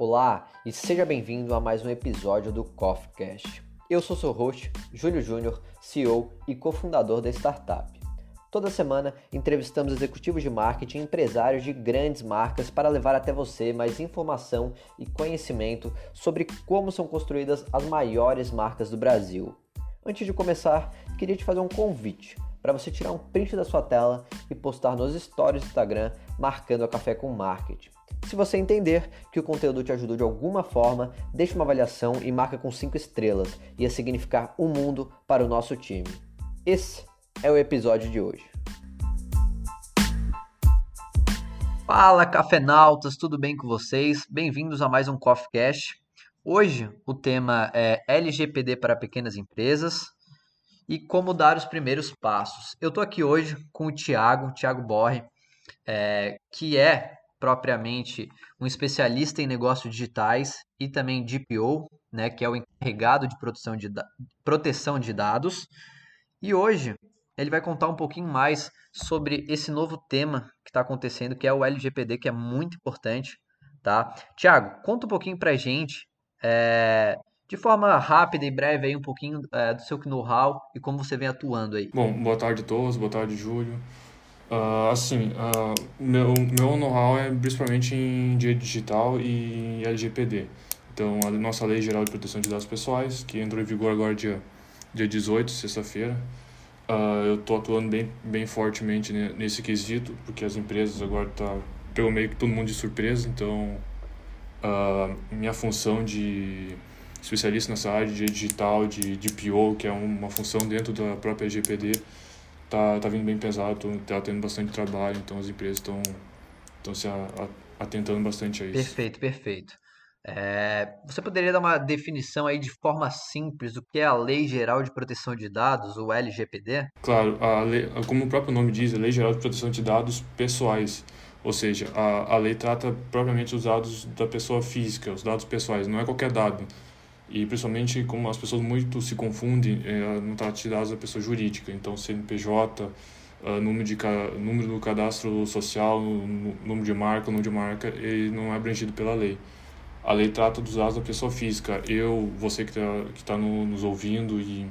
Olá e seja bem-vindo a mais um episódio do CoffeeCast. Eu sou seu host, Júlio Júnior, CEO e cofundador da startup. Toda semana entrevistamos executivos de marketing e empresários de grandes marcas para levar até você mais informação e conhecimento sobre como são construídas as maiores marcas do Brasil. Antes de começar, queria te fazer um convite para você tirar um print da sua tela e postar nos stories do Instagram marcando a Café com Marketing. Se você entender que o conteúdo te ajudou de alguma forma, deixe uma avaliação e marca com 5 estrelas. Ia significar um mundo para o nosso time. Esse é o episódio de hoje. Fala, cafenautas, tudo bem com vocês? Bem-vindos a mais um Coffee Cash. Hoje o tema é LGPD para pequenas empresas e como dar os primeiros passos. Eu estou aqui hoje com o Tiago, Tiago Borre, é, que é propriamente um especialista em negócios digitais e também DPO, né, que é o encarregado de proteção de, proteção de dados. E hoje ele vai contar um pouquinho mais sobre esse novo tema que está acontecendo, que é o LGPD, que é muito importante, tá? Tiago, conta um pouquinho para a gente, é, de forma rápida e breve, aí, um pouquinho é, do seu know-how e como você vem atuando aí. Bom, boa tarde a todos, boa tarde, Júlio. Uh, assim, uh, meu, meu know-how é principalmente em direito digital e LGPD. Então, a nossa Lei Geral de Proteção de Dados Pessoais, que entrou em vigor agora dia, dia 18, sexta-feira, Uh, eu estou atuando bem, bem fortemente nesse quesito, porque as empresas agora tá pegou meio que todo mundo de surpresa, então uh, minha função de especialista nessa área de digital, de, de PO, que é uma função dentro da própria GPD, tá, tá vindo bem pesado, tá tendo bastante trabalho, então as empresas estão estão se atentando bastante a isso. Perfeito, perfeito. É, você poderia dar uma definição aí de forma simples do que é a Lei Geral de Proteção de Dados, o LGPD? Claro, a lei, como o próprio nome diz, a Lei Geral de Proteção de Dados Pessoais. Ou seja, a, a lei trata propriamente os dados da pessoa física, os dados pessoais, não é qualquer dado. E principalmente como as pessoas muito se confundem, é, não trata de dados da pessoa jurídica. Então, CNPJ, uh, número, de, número do cadastro social, número de marca, número de marca, ele não é abrangido pela lei a lei trata dos dados da pessoa física. Eu, você que está que tá no, nos ouvindo e,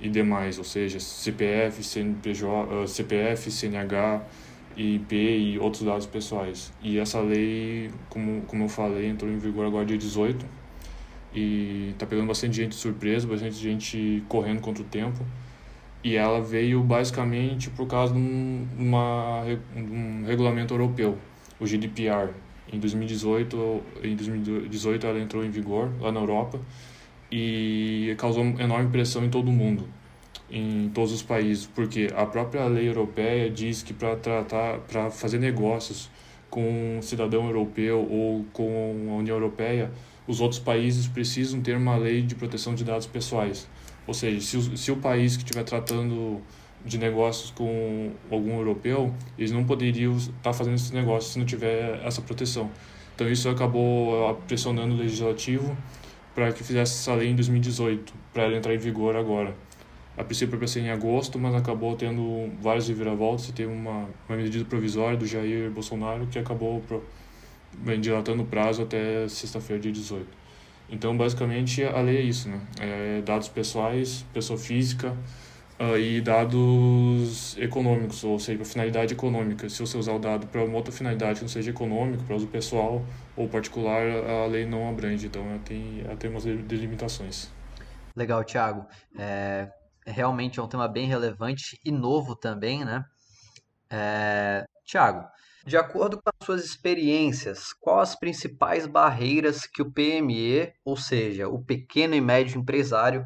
e demais, ou seja, CPF, CNPJ, uh, CPF, CNH, IP e outros dados pessoais. E essa lei, como, como eu falei, entrou em vigor agora dia 18 e está pegando bastante gente de surpresa, bastante gente correndo contra o tempo. E ela veio basicamente por causa de um, uma, um regulamento europeu, o GDPR, em 2018, em 2018 ela entrou em vigor lá na Europa e causou enorme pressão em todo o mundo, em todos os países, porque a própria lei europeia diz que para tratar, para fazer negócios com um cidadão europeu ou com a União Europeia, os outros países precisam ter uma lei de proteção de dados pessoais. Ou seja, se o, se o país que estiver tratando de negócios com algum europeu, eles não poderiam estar fazendo esses negócios se não tiver essa proteção. Então isso acabou pressionando o legislativo para que fizesse essa lei em 2018, para ela entrar em vigor agora. A princípio para ser em agosto, mas acabou tendo várias reviravoltas e teve uma, uma medida provisória do Jair Bolsonaro que acabou pro, bem, dilatando o prazo até sexta-feira, dia 18. Então, basicamente, a lei é isso, né? É dados pessoais, pessoa física, uh, e dados econômicos, ou seja, para finalidade econômica. Se você usar o dado para uma outra finalidade que não seja econômico, para uso pessoal ou particular, a lei não abrange, então ela tem, ela tem umas delimitações. Legal, Thiago. É, realmente é um tema bem relevante e novo também, né? É, Tiago, de acordo com as suas experiências, quais as principais barreiras que o PME, ou seja, o pequeno e médio empresário,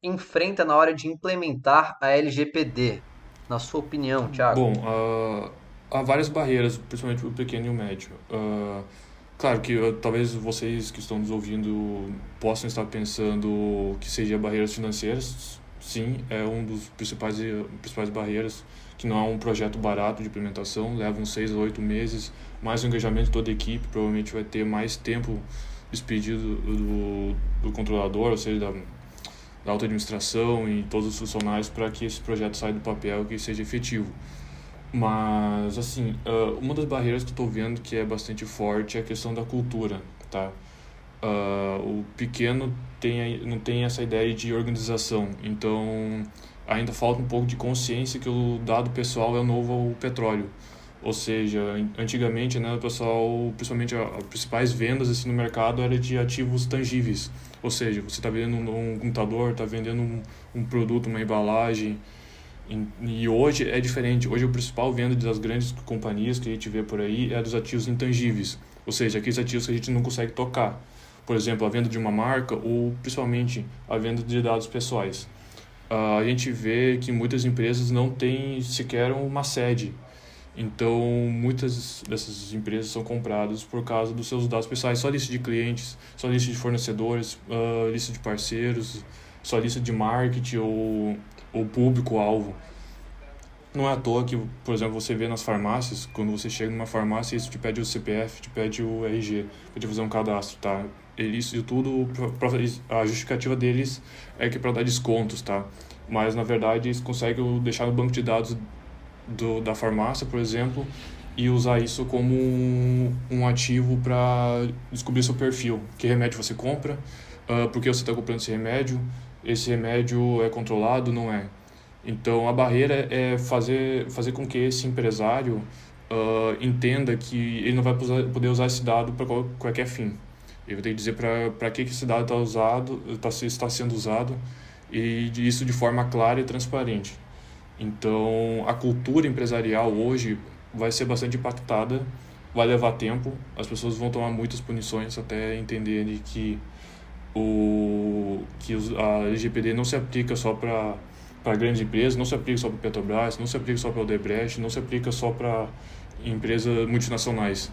enfrenta na hora de implementar a LGPD? Na sua opinião, Thiago? Bom, uh, há várias barreiras, principalmente para o pequeno e o médio. Uh, claro que uh, talvez vocês que estão nos ouvindo possam estar pensando que seja barreiras financeiras. Sim, é um dos principais principais barreiras que não é um projeto barato de implementação, leva uns seis a oito meses, mais o engajamento de toda a equipe, provavelmente vai ter mais tempo despedido do, do controlador, ou seja, da, da alta administração e todos os funcionários para que esse projeto saia do papel e seja efetivo. Mas, assim, uma das barreiras que eu estou vendo que é bastante forte é a questão da cultura, tá? Uh, o pequeno tem, não tem essa ideia de organização, então ainda falta um pouco de consciência que o dado pessoal é novo petróleo. Ou seja, antigamente, né, o pessoal, principalmente as principais vendas assim no mercado era de ativos tangíveis. Ou seja, você está vendendo um, computador, está vendendo um, um, produto, uma embalagem. E, e, hoje é diferente. Hoje o principal venda das grandes companhias que a gente vê por aí é dos ativos intangíveis. Ou seja, aqueles ativos que a gente não consegue tocar. Por exemplo, a venda de uma marca ou principalmente a venda de dados pessoais. A gente vê que muitas empresas não têm sequer uma sede então, muitas dessas empresas são compradas por causa dos seus dados pessoais, só lista de clientes, só lista de fornecedores, uh, lista de parceiros, só lista de marketing ou, ou público-alvo. Não é à toa que, por exemplo, você vê nas farmácias, quando você chega numa farmácia, isso te pede o CPF, te pede o RG, para te fazer um cadastro, tá? Isso e tudo, a justificativa deles é que é para dar descontos, tá? Mas, na verdade, eles conseguem deixar no banco de dados do, da farmácia, por exemplo, e usar isso como um, um ativo para descobrir seu perfil. Que remédio você compra, uh, por que você está comprando esse remédio, esse remédio é controlado, não é. Então a barreira é fazer, fazer com que esse empresário uh, entenda que ele não vai poder usar esse dado para qualquer fim. Ele vai ter que dizer para que, que esse dado está usado, tá, está sendo usado e isso de forma clara e transparente. Então, a cultura empresarial hoje vai ser bastante impactada, vai levar tempo, as pessoas vão tomar muitas punições até entenderem que o que a LGPD não se aplica só para para grandes empresas, não se aplica só para Petrobras, não se aplica só para Odebrecht, não se aplica só para empresas multinacionais.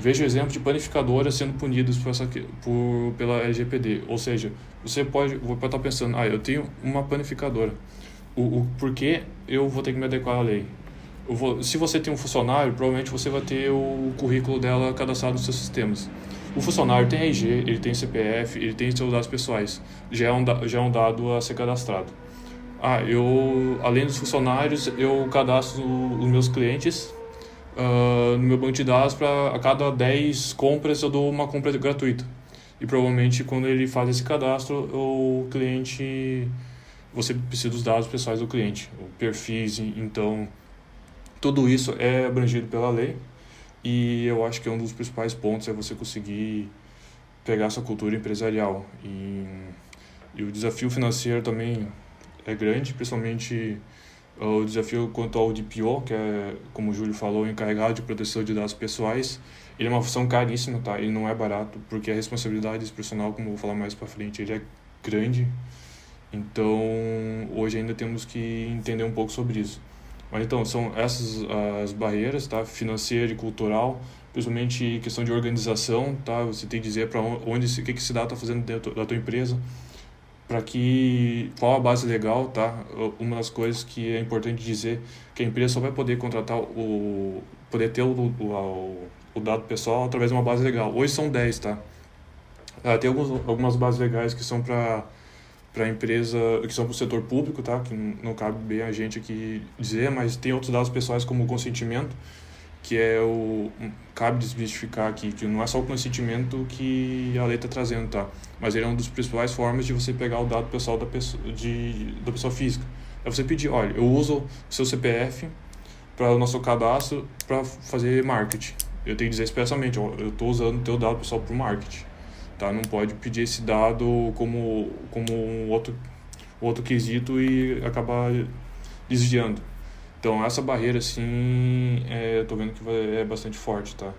Vejo exemplo de panificadoras sendo punidas por essa, por, pela LGPD. Ou seja, você pode, pode estar pensando, ah, eu tenho uma panificadora o, o porquê eu vou ter que me adequar à lei. Vou, se você tem um funcionário, provavelmente você vai ter o currículo dela cadastrado nos seus sistemas. O funcionário tem RG, ele tem CPF, ele tem seus dados pessoais. Já é um, já é um dado a ser cadastrado. Ah, eu, além dos funcionários, eu cadastro os meus clientes uh, no meu banco de dados para a cada 10 compras eu dou uma compra gratuita. E provavelmente quando ele faz esse cadastro, o cliente você precisa dos dados pessoais do cliente, o perfis, então tudo isso é abrangido pela lei e eu acho que é um dos principais pontos é você conseguir pegar essa cultura empresarial e, e o desafio financeiro também é grande, principalmente o desafio quanto ao DPO, que é, como o Júlio falou, encarregado de proteção de dados pessoais, ele é uma função caríssima, tá? Ele não é barato, porque a responsabilidade discrecional, como eu vou falar mais para frente, ele é grande. Então, hoje ainda temos que entender um pouco sobre isso. Mas então, são essas as barreiras, tá? Financeira e cultural, principalmente questão de organização, tá? Você tem que dizer para onde, o que que se dá está fazendo dentro da tua empresa, para que qual a base legal, tá? Uma das coisas que é importante dizer que a empresa só vai poder contratar o poder ter o, o, o dado pessoal através de uma base legal. Hoje são 10, tá? Ah, tem alguns, algumas bases legais que são para para empresa, que são para o setor público, tá? que não cabe bem a gente aqui dizer, mas tem outros dados pessoais como o consentimento, que é o. cabe desmistificar aqui, que não é só o consentimento que a lei está trazendo, tá? mas ele é uma das principais formas de você pegar o dado pessoal da pessoa, de, da pessoa física. É você pedir: olha, eu uso o seu CPF para o nosso cadastro para fazer marketing. Eu tenho que dizer expressamente: ó, eu estou usando o teu dado pessoal para o marketing tá? Não pode pedir esse dado como, como um outro, outro quesito e acabar desviando. Então, essa barreira, assim, é, eu tô vendo que é bastante forte, tá?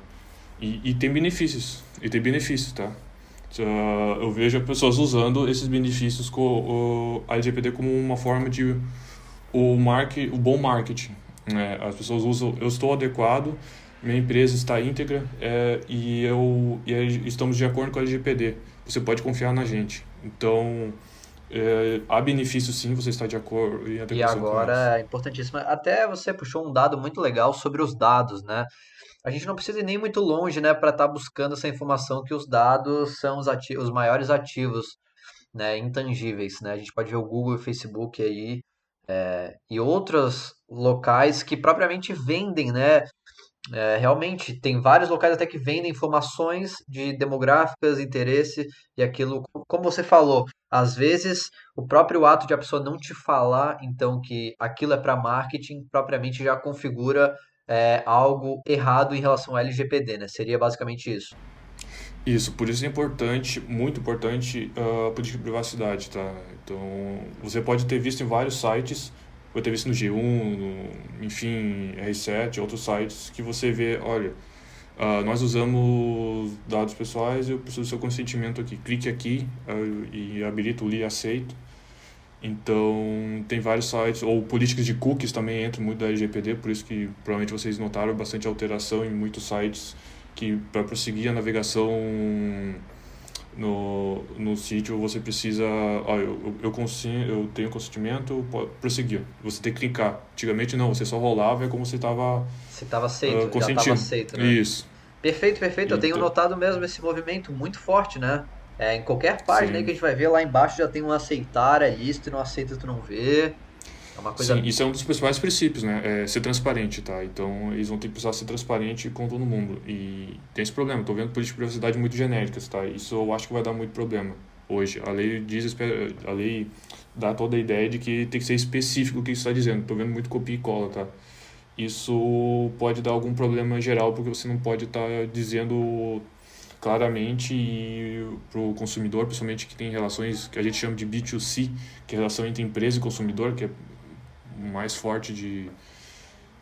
E, e tem benefícios, e tem benefícios, tá? Eu vejo pessoas usando esses benefícios com o, LGPD como uma forma de o, market, o bom marketing. Né? As pessoas usam, eu estou adequado, minha empresa está íntegra é, e, eu, e estamos de acordo com a LGPD. Você pode confiar na gente. Então, é, há benefício sim, você está de acordo. E, e agora é importantíssimo. Até você puxou um dado muito legal sobre os dados, né? A gente não precisa ir nem muito longe, né, para estar tá buscando essa informação que os dados são os, ativos, os maiores ativos, né, intangíveis, né? A gente pode ver o Google e o Facebook aí é, e outros locais que propriamente vendem, né, É, realmente, tem vários locais até que vendem informações de demográficas, interesse e aquilo, como você falou, às vezes o próprio ato de a pessoa não te falar, então, que aquilo é para marketing, propriamente já configura é, algo errado em relação ao LGPD, né? Seria basicamente isso. Isso, por isso é importante, muito importante, ah, a política de privacidade, tá? Então, você pode ter visto em vários sites, pode ter visto no G1, no, enfim, R7, outros sites, que você vê, olha, uh, nós usamos dados pessoais, eu preciso do seu consentimento aqui. Clique aqui uh, e habilito ali, aceito. Então, tem vários sites, ou políticas de cookies também entram muito da LGPD, por isso que provavelmente vocês notaram bastante alteração em muitos sites que para prosseguir a navegação no, no sítio você precisa ó, eu, eu, consigo, eu tenho consentimento pode prosseguir você tem que clicar. Antigamente não você só rolava é como você estava você estava aceito uh, já estava aceito né? isso. Perfeito perfeito. Então, eu tenho então notado mesmo esse movimento muito forte né? É, em qualquer página aí que a gente vai ver lá embaixo já tem um aceitar é e não aceita tu não vê é uma coisa... Sim, isso é um dos principais princípios, né? É ser transparente, tá? Então, eles vão ter que precisar ser transparente com todo mundo. E tem esse problema. Estou vendo políticas de privacidade muito genéricas, tá? Isso eu acho que vai dar muito problema hoje. A lei diz, a lei dá toda a ideia de que tem que ser específico o que está dizendo. Estou vendo muito copia e cola, tá? Isso pode dar algum problema geral, porque você não pode estar tá dizendo claramente para o consumidor, principalmente que tem relações que a gente chama de B2C, que é relação entre empresa e consumidor, que é mais forte de,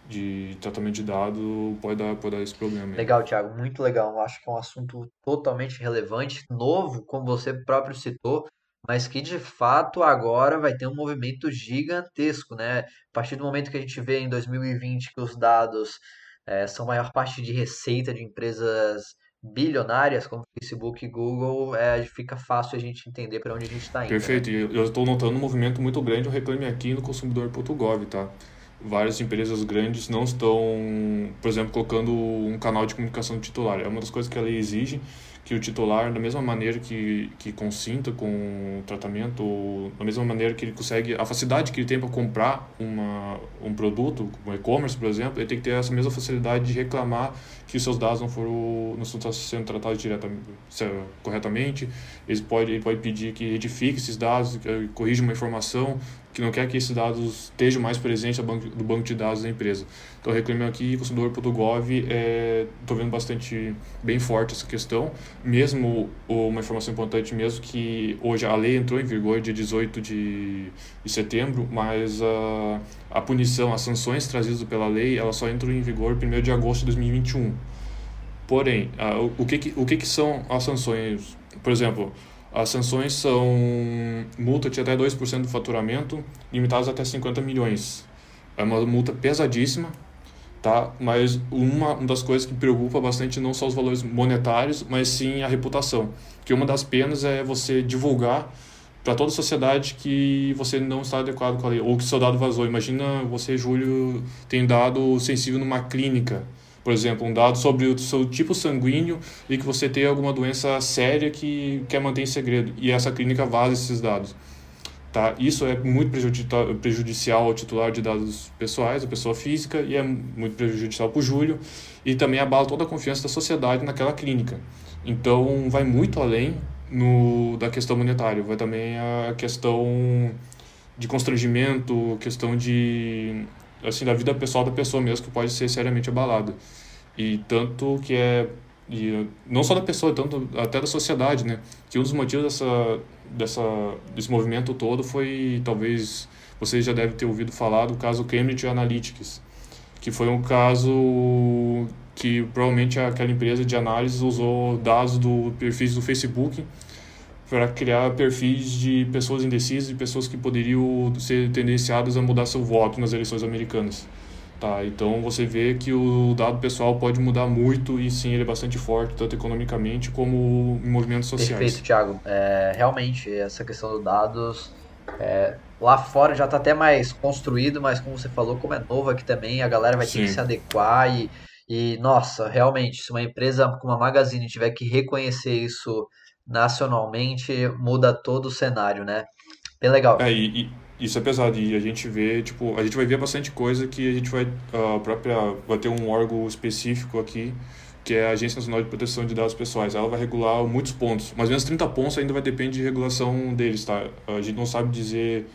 de tratamento de dado pode dar, pode dar esse problema. Legal, Thiago, muito legal. Eu acho que é um assunto totalmente relevante, novo, como você próprio citou, mas que de fato agora vai ter um movimento gigantesco, né? A partir do momento que a gente vê em 2020 que os dados é, são maior parte de receita de empresas bilionárias como Facebook e Google, é, fica fácil a gente entender para onde a gente está indo. Perfeito, né? eu estou notando um movimento muito grande, o Reclame Aqui no consumidor.gov, tá? Várias empresas grandes não estão, por exemplo, colocando um canal de comunicação titular. É uma das coisas que a lei exige, que o titular, da mesma maneira que, que consinta com o tratamento, da mesma maneira que ele consegue, a facilidade que ele tem para comprar uma, um produto, um e-commerce, por exemplo, ele tem que ter essa mesma facilidade de reclamar que os seus dados não foram não estão sendo tratados diretamente, corretamente. Ele pode, ele pode pedir que retifique esses dados, corrija uma informação, que não quer que esses dados estejam mais presentes do banco de dados da empresa. Então, reclame aqui, consumidor.gov, estou é, vendo bastante, bem forte essa questão. Mesmo uma informação importante mesmo, que hoje a lei entrou em vigor dia 18 de, de setembro, mas a, a punição, as sanções trazidas pela lei, ela só entrou em vigor 1 de agosto de 2021. Porém, a, o, que, o que, que são as sanções? Por exemplo, as sanções são multa de até 2% do faturamento, limitadas até 50 milhões. É uma multa pesadíssima, tá? Mas uma, uma das coisas que preocupa bastante não são os valores monetários, mas sim a reputação. Que uma das penas é você divulgar para toda a sociedade que você não está adequado com a lei, ou que seu dado vazou. Imagina você, Júlio, tem dado sensível numa clínica por exemplo, um dado sobre o seu tipo sanguíneo e que você tem alguma doença séria que quer manter em segredo e essa clínica vaza esses dados. Tá? Isso é muito prejudicial ao titular de dados pessoais, a pessoa física, e é muito prejudicial para o Júlio, e também abala toda a confiança da sociedade naquela clínica. Então, vai muito além no, da questão monetária, vai também a questão de constrangimento, questão de assim da vida pessoal da pessoa mesmo que pode ser seriamente abalada e tanto que é e não só da pessoa tanto até da sociedade né? Que um dos motivos dessa dessa desse movimento todo foi talvez vocês já devem ter ouvido falar do caso Cambridge Analytics que foi um caso que provavelmente aquela empresa de análise usou dados do perfis do Facebook para criar perfis de pessoas indecisas e pessoas que poderiam ser tendenciadas a mudar seu voto nas eleições americanas. Tá, então você vê que o dado pessoal pode mudar muito e sim ele é bastante forte, tanto economicamente como em movimentos sociais. Perfeito, Thiago. É, realmente, essa questão dos dados é, lá fora já está até mais construído, mas como você falou, como é novo aqui também, a galera vai sim. ter que se adequar e, e, nossa, realmente, se uma empresa como a Magazine tiver que reconhecer isso nacionalmente muda todo o cenário, né? Bem legal. É, e, isso é pesado e a gente vê, tipo, a gente vai ver bastante coisa que a gente vai a própria vai ter um órgão específico aqui, que é a Agência Nacional de Proteção de Dados Pessoais. Ela vai regular muitos pontos, mais ou menos 30 pontos ainda vai depender de regulação deles, tá? A gente não sabe dizer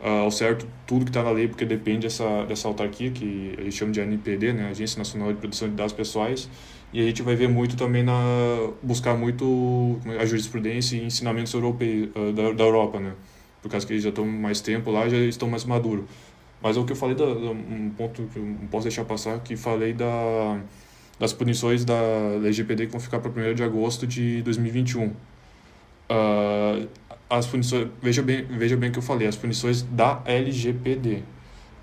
uh, ao certo tudo que está na lei, porque depende dessa, dessa autarquia, que a gente chama de ANPD, né? Agência Nacional de Proteção de Dados Pessoais, e a gente vai ver muito também na buscar muito é, a jurisprudência e ensinamentos europeus uh, da, da Europa, né? por causa que eles já estão mais tempo lá, já estão mais maduros. Mas é o que eu falei, da, um ponto que eu não posso deixar passar, que falei da, das punições da LGPD que vão ficar para 1 de agosto de 2021. Uh, ah, as punições, veja bem, veja bem o que eu falei, as punições da LGPD.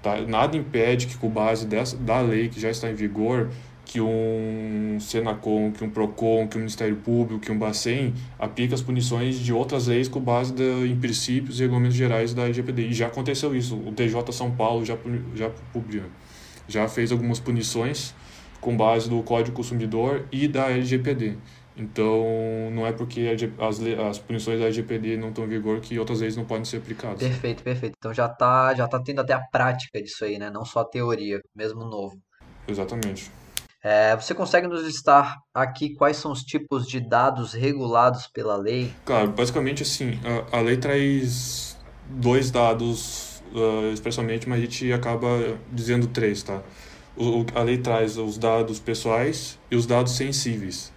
Tá? Nada impede que, com base dessa, da lei que já está em vigor, que um Senacom, que um Procon, que um Ministério Público, que um Bacen aplique as punições de outras leis com base da, em princípios e regulamentos gerais da LGPD. E já aconteceu isso. O TJ São Paulo já, já, já fez algumas punições com base do Código Consumidor e da LGPD. Então, não é porque as, as punições da LGPD não estão em vigor que outras leis não podem ser aplicadas. Perfeito, perfeito. Então já está já tá tendo até a prática disso aí, né? Não só a teoria, mesmo novo. Exatamente. É, você consegue nos listar aqui quais são os tipos de dados regulados pela lei? Claro, basicamente assim, a, a lei traz dois dados uh, mas a gente acaba dizendo três, tá? O, a lei traz os dados pessoais e os dados sensíveis.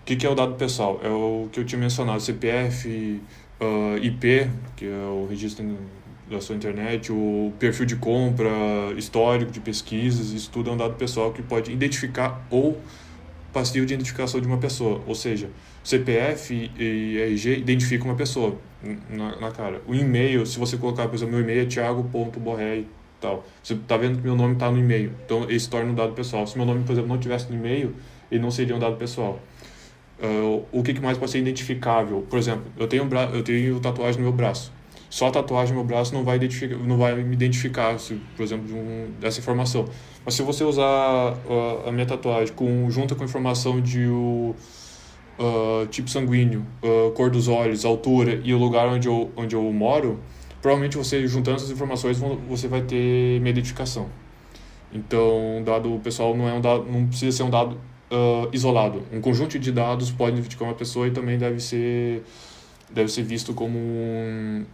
O que, que é o dado pessoal? É o que eu tinha mencionado, CPF, uh, IP, que é o registro da sua internet, o perfil de compra, histórico de pesquisas, isso tudo é um dado pessoal que pode identificar ou passivo de identificação de uma pessoa, ou seja, CPF e RG identificam uma pessoa na, na cara. O e-mail, se você colocar, por exemplo, meu e-mail é thiago.borré tal, você está vendo que meu nome está no e-mail, então ele se torna um dado pessoal. Se meu nome, por exemplo, não tivesse no e-mail, ele não seria um dado pessoal. Uh, o que, que mais pode ser identificável? Por exemplo, eu tenho, eu tenho tatuagem no meu braço só a tatuagem no meu braço não vai, identificar, não vai me identificar, se, por exemplo, um, dessa informação. Mas se você usar uh, a minha tatuagem com, junto com a informação de o uh, tipo sanguíneo, uh, cor dos olhos, altura e o lugar onde eu, onde eu moro, provavelmente você juntando essas informações você vai ter minha identificação. Então, dado pessoal não é um dado, não precisa ser um dado uh, isolado. Um conjunto de dados pode identificar uma pessoa e também deve ser deve ser visto como um,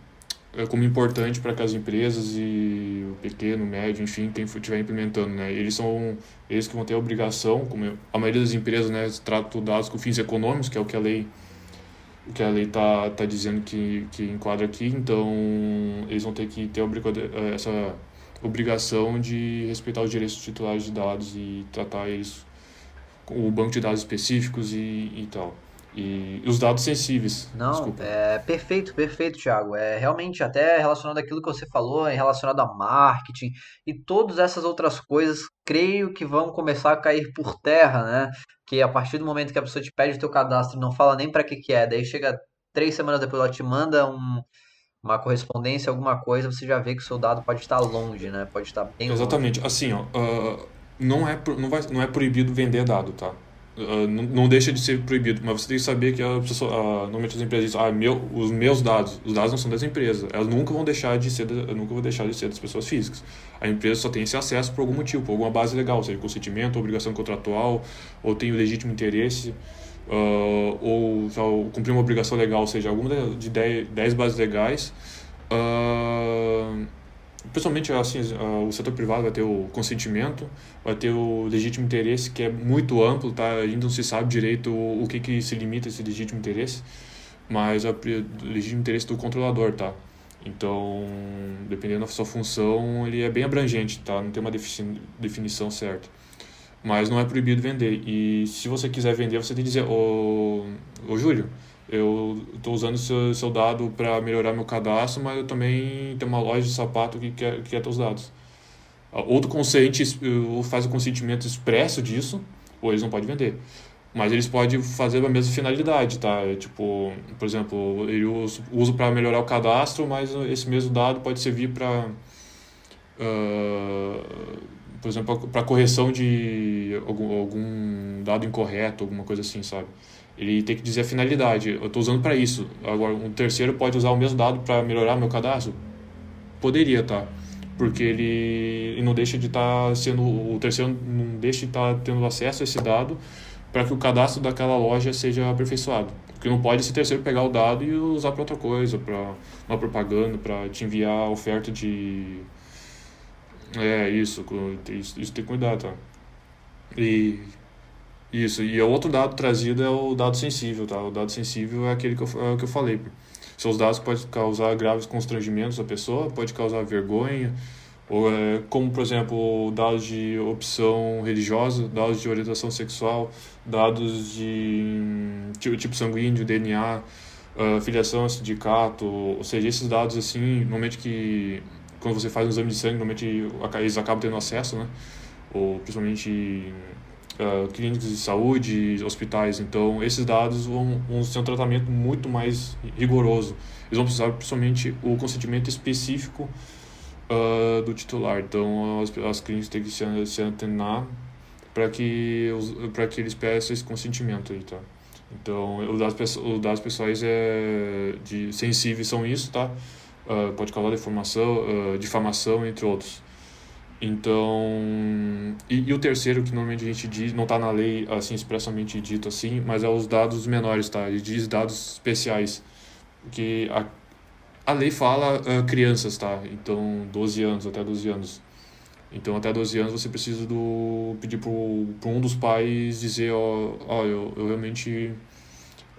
como importante para que as empresas e o pequeno, médio, enfim, quem estiver implementando, né? Eles são eles que vão ter a obrigação, como a maioria das empresas, né, tratam dados com fins econômicos, que é o que a lei o que a lei tá tá dizendo que que enquadra aqui, então eles vão ter que ter essa obrigação de respeitar os direitos titulares de dados e tratar eles com o banco de dados específicos e, e tal. E os dados sensíveis. Não, desculpa. é perfeito, perfeito, Thiago. É realmente até relacionado àquilo que você falou, é relacionado a marketing e todas essas outras coisas, creio que vão começar a cair por terra, né? Que a partir do momento que a pessoa te pede o teu cadastro e não fala nem para que que é, daí chega três semanas depois ela te manda um, uma correspondência, alguma coisa, você já vê que o seu dado pode estar longe, né? Pode estar bem Exatamente. Longe. Assim, ó, uh, não, é, não, vai, não é proibido vender dado, tá? Uh, não, não, deixa de ser proibido, mas você tem que saber que a pessoa, uh, normalmente as empresas dizem, ah, meu, os meus dados, os dados não são das empresas, elas nunca vão deixar de ser, nunca vão deixar de ser das pessoas físicas. A empresa só tem esse acesso por algum motivo, por alguma base legal, seja consentimento, obrigação contratual, ou tem o legítimo interesse, uh, ou, ou cumprir uma obrigação legal, seja alguma de 10 bases legais. Uh, Principalmente assim, o setor privado vai ter o consentimento, vai ter o legítimo interesse, que é muito amplo, tá? A gente não se sabe direito o, que, que se limita a esse legítimo interesse, mas o legítimo interesse do controlador, tá? Então, dependendo da sua função, ele é bem abrangente, tá? Não tem uma definição certa. Mas não é proibido vender. E se você quiser vender, você tem que dizer, ô, ô Júlio, eu estou usando seu, seu dado para melhorar meu cadastro, mas eu também tenho uma loja de sapato que quer, que quer teus dados. Outro consente, ou faz o consentimento expresso disso, ou eles não podem vender. Mas eles podem fazer a mesma finalidade, tá? É, tipo, por exemplo, eu uso para melhorar o cadastro, mas esse mesmo dado pode servir para, uh, por exemplo, para correção de algum, algum dado incorreto, alguma coisa assim, sabe? Ele tem que dizer a finalidade. Eu estou usando para isso. Agora, um terceiro pode usar o mesmo dado para melhorar meu cadastro? poderia, tá? Porque ele, ele não deixa de estar tá sendo, o terceiro não deixa de estar tá tendo acesso a esse dado para que o cadastro daquela loja seja aperfeiçoado. Porque não pode esse terceiro pegar o dado e usar para outra coisa, para uma propaganda, para te enviar oferta de. É, isso, isso, isso tem que cuidar, tá? E. Isso, e o outro dado trazido é o dado sensível, tá? O dado sensível é aquele que eu, é que eu falei. Os dados podem causar graves constrangimentos à pessoa, pode causar vergonha, ou é, como, por exemplo, dados de opção religiosa, dados de orientação sexual, dados de tipo, tipo sanguíneo, DNA, uh, filiação a sindicato, ou seja, esses dados, assim, normalmente que quando você faz um exame de sangue, normalmente eles acabam tendo acesso, né? Ou principalmente uh, clínicas de saúde, hospitais. Então, esses dados vão, vão ter um tratamento muito mais rigoroso. Eles vão precisar, principalmente, o consentimento específico uh, do titular. Então, as, as clínicas têm que se, se antenar para que, que eles peçam esse consentimento aí, tá? Então, os dados, os dados pessoais é, de, sensíveis são isso, tá? Uh, pode causar deformação, uh, difamação, entre outros. Então, e, e, o terceiro que normalmente a gente diz, não está na lei assim expressamente dito assim, mas é os dados menores, tá? Ele diz dados especiais, que a, a lei fala uh, crianças, tá? Então, 12 anos, até 12 anos. Então, até 12 anos você precisa do pedir para um dos pais dizer, ó, ó eu, eu realmente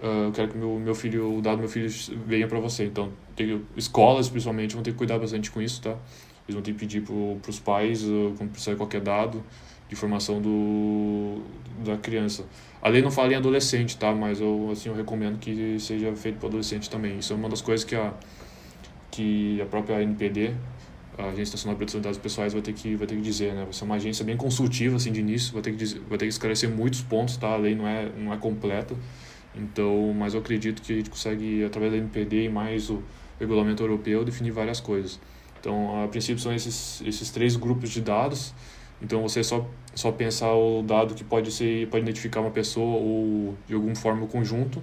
uh, quero que meu, meu filho, o dado do meu filho venha para você. Então, tem, escolas, principalmente, vão ter que cuidar bastante com isso, tá? Eles vão ter que pedir para os pais, quando precisar de qualquer dado de informação do, da criança. A lei não fala em adolescente, tá? Mas eu, assim, eu recomendo que seja feito para adolescente também. Isso é uma das coisas que a, que a própria NPD, a Agência Nacional de Proteção de Dados Pessoais, vai ter que, vai ter que dizer, né? Vai ser uma agência bem consultiva, assim, de início, vai ter que, dizer, vai ter que esclarecer muitos pontos, tá? A lei não é, não é completa. Então, mas eu acredito que a gente consegue, através da NPD e mais o regulamento europeu, definir várias coisas. Então, a princípio são esses, esses três grupos de dados. Então, você só, só pensar o dado que pode ser pode identificar uma pessoa ou de alguma forma o conjunto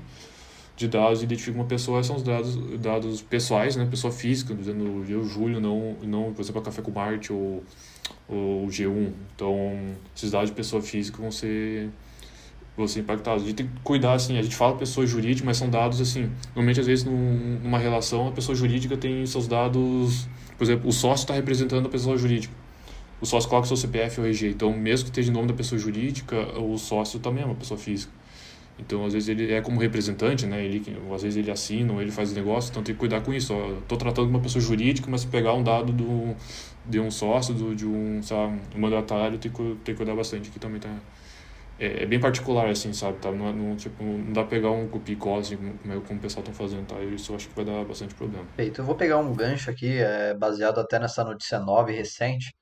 de dados identifica uma pessoa são os dados dados pessoais, né, pessoa física, dizendo eu Júlio, não não por exemplo a Café com Marte ou o G1. Então, esses dados de pessoa física vão ser vão ser impactados. A gente tem que cuidar assim, a gente fala pessoa jurídica, mas são dados assim, normalmente às vezes numa relação a pessoa jurídica tem seus dados por exemplo, o sócio está representando a pessoa jurídica. O sócio coloca seu CPF ou RG. Então, mesmo que esteja em nome da pessoa jurídica, o sócio também é uma pessoa física. Então, às vezes ele é como representante, né? Ele, às vezes ele assina ou ele faz negócio, então tem que cuidar com isso. Estou tratando de uma pessoa jurídica, mas se pegar um dado do, de um sócio, do, de um, um mandatário, tem que, tem que cuidar bastante aqui também. Tá? É, é, bem particular, assim, sabe? Tá? Não, é, não, tipo, não dá pra pegar um copy assim, como, como o pessoal tá fazendo, tá? Isso eu acho que vai dar bastante problema. Feito. Eu vou pegar um gancho aqui, é, baseado até nessa notícia nova e recente.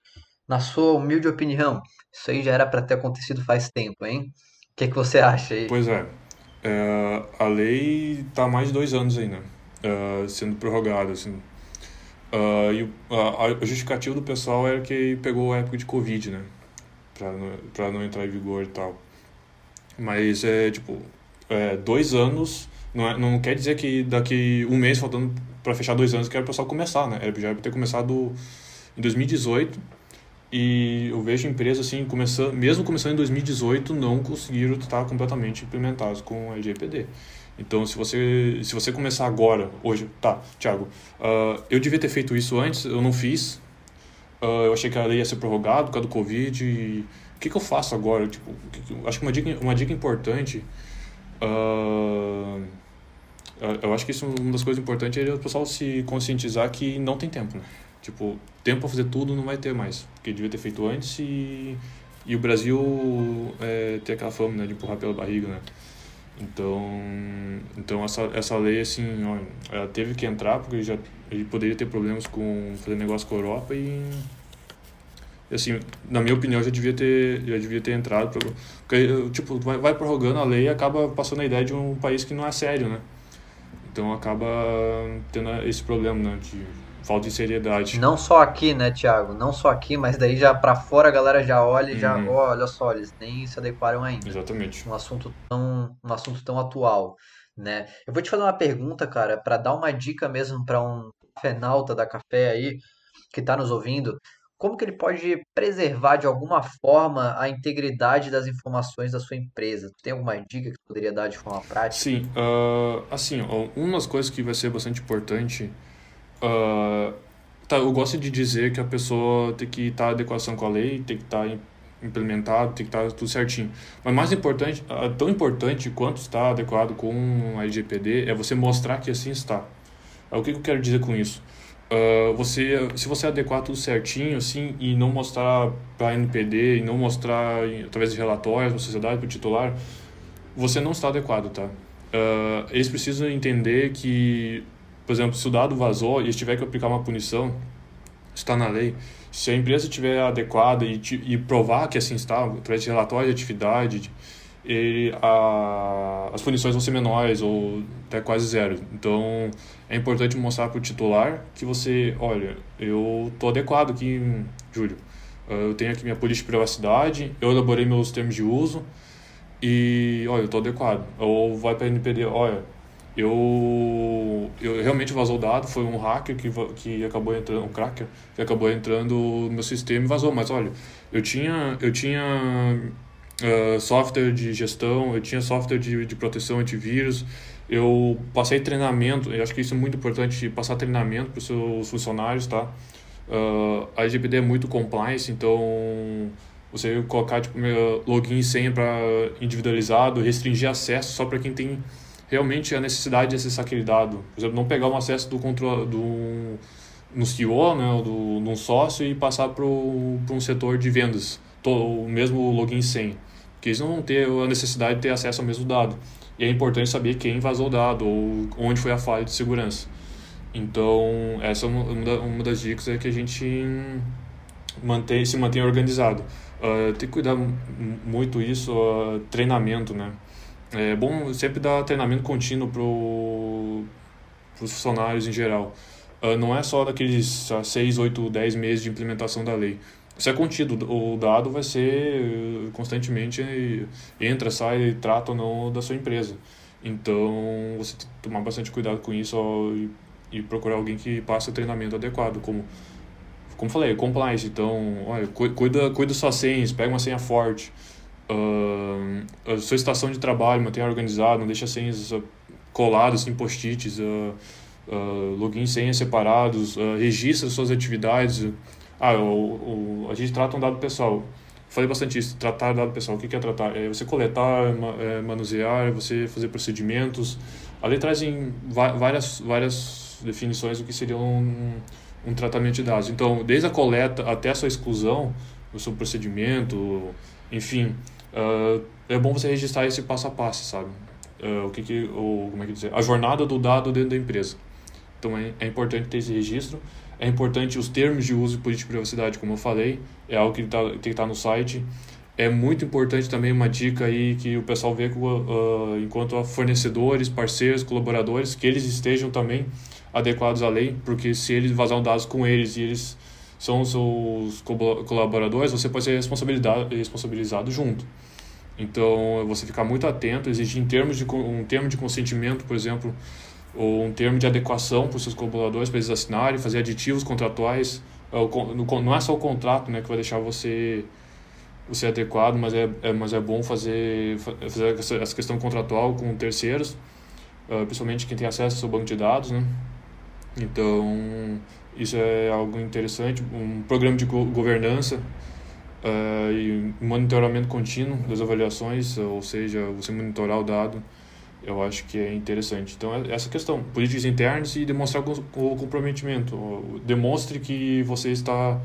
Na sua humilde opinião, isso aí já era para ter acontecido faz tempo, hein? O que, que você acha aí? Pois é. é a lei tá há mais de dois anos aí, né? É, sendo prorrogada, assim. Uh, e a, a justificativa do pessoal era que pegou a época de Covid, né? Pra não, pra não entrar em vigor e tal. Mas é tipo, é, dois anos não, é, não quer dizer que daqui um mês faltando para fechar dois anos que era o pessoal começar, né? Era, já ter começado em 2018 e eu vejo empresas assim, começando, mesmo começando em 2018, não conseguiram estar completamente implementados com a LGPD. Então, se você, se você começar agora, hoje, tá, Thiago, uh, eu devia ter feito isso antes, eu não fiz. Uh, eu achei que a lei ia ser prorrogada por causa do Covid. E, o que, que eu faço agora? Tipo, acho que uma dica, uma dica importante. Uh, eu acho que isso uma das coisas importantes é o pessoal se conscientizar que não tem tempo, né? Tipo, tempo para fazer tudo não vai ter mais, porque devia ter feito antes e, e o Brasil é, aquela fama né, de empurrar pela barriga, né? Então, então essa, essa lei, assim, ó, ela teve que entrar porque já ele poderia ter problemas com fazer negócio com a Europa e assim, na minha opinião, já devia ter, já devia ter entrado. Porque, tipo, vai, vai prorrogando a lei e acaba passando a ideia de um país que não é sério, né? Então acaba tendo esse problema, né? De falta de seriedade. Não só aqui, né, Thiago? Não só aqui, mas daí já para fora a galera já olha e já, uhum. olha só, eles nem se adequaram ainda. Exatamente. Um assunto tão, um assunto tão atual, né? Eu vou te fazer uma pergunta, cara, para dar uma dica mesmo para um fenalta da café aí, que está nos ouvindo, como que ele pode preservar de alguma forma a integridade das informações da sua empresa? Tem alguma dica que poderia dar de forma prática? Sim, uh, assim, uma das coisas que vai ser bastante importante, uh, tá, eu gosto de dizer que a pessoa tem que estar tá em adequação com a lei, tem que estar tá implementado, tem que estar tá tudo certinho. Mas mais importante, uh, tão importante quanto está adequado com a LGPD é você mostrar que assim está. O que eu quero dizer com isso? Uh, você, se você adequar tudo certinho, assim, e não mostrar para a NPD, e não mostrar através de relatórios para a sociedade, para o titular, você não está adequado, tá? Uh, eles precisam entender que, por exemplo, se o dado vazou e tiver que aplicar uma punição, está na lei. Se a empresa estiver adequada e, e provar que assim está, através de relatório de atividade, ele, a, as punições vão ser menores ou até quase zero. Então, é importante mostrar para o titular que você, olha, eu estou adequado aqui, Júlio. Eu tenho aqui minha política de privacidade, eu elaborei meus termos de uso e, olha, eu estou adequado. Ou vai para a NPD, olha, eu, eu realmente vazou o dado, foi um hacker que, que acabou entrando, um cracker, que acabou entrando no meu sistema e vazou. Mas, olha, eu tinha, eu tinha uh, software de gestão, eu tinha software de, de proteção antivírus, eu passei treinamento, eu acho que isso é muito importante, passar treinamento para os seus funcionários, tá? Uh, a LGPD é muito compliance, então você colocar tipo, login e senha para individualizado, restringir acesso só para quem tem realmente a necessidade de acessar aquele dado. Por exemplo, não pegar um acesso do controle do no CEO, né, do, de um sócio e passar para um setor de vendas, o mesmo login e senha. Porque eles não vão ter a necessidade de ter acesso ao mesmo dado. E é importante saber quem vazou o dado ou onde foi a falha de segurança. Então, essa é uma, uma das dicas é que a gente mantém, se mantém organizado. Uh, tem que cuidar muito isso, uh, treinamento, né? É bom sempre dar treinamento contínuo para os funcionários em geral. Uh, não é só daqueles 6, 8, 10 meses de implementação da lei. Isso é contido, o dado vai ser constantemente entra, sai, trata ou não da sua empresa. Então, você tem que tomar bastante cuidado com isso e, e, procurar alguém que passe o treinamento adequado, como como falei, compliance. Então, olha, cuida, cuida sua senhas, pega uma senha forte. Uh, a sua estação de trabalho, mantenha organizado, não deixa senhas coladas em post-its, uh, uh, login senhas separados, uh, registra suas atividades, ah, o, o, a gente trata um dado pessoal. Falei bastante isso, tratar dado pessoal. O que é tratar? É você coletar, é manusear, você fazer procedimentos. A lei traz em várias, várias definições do que seria um, um tratamento de dados. Então, desde a coleta até a sua exclusão, o seu procedimento, enfim, uh, é bom você registrar esse passo a passo, sabe? Uh, o que que, ou, como é que dizer? A jornada do dado dentro da empresa. Então, é, é importante ter esse registro. É importante os termos de uso e política de privacidade, como eu falei, é algo que tá, tem que estar tá no site. É muito importante também uma dica aí que o pessoal vê uh, enquanto fornecedores, parceiros, colaboradores, que eles estejam também adequados à lei, porque se eles vazam dados com eles e eles são seus colaboradores, você pode ser responsabilizado junto. Então, você ficar muito atento, exigir em termos de um termo de consentimento, por exemplo, ou um termo de adequação para os seus colaboradores para eles assinarem, fazer aditivos contratuais. É não é só o contrato né, que vai deixar você, você adequado, mas é, é, mas é bom fazer, fazer essa questão contratual com terceiros, uh, principalmente quem tem acesso ao seu banco de dados. Né? Então, isso é algo interessante. Um programa de governança uh, e monitoramento contínuo das avaliações, ou seja, você monitorar o dado eu acho que é interessante. Então, é essa questão, políticas internas e demonstrar o comprometimento. Demonstre que você está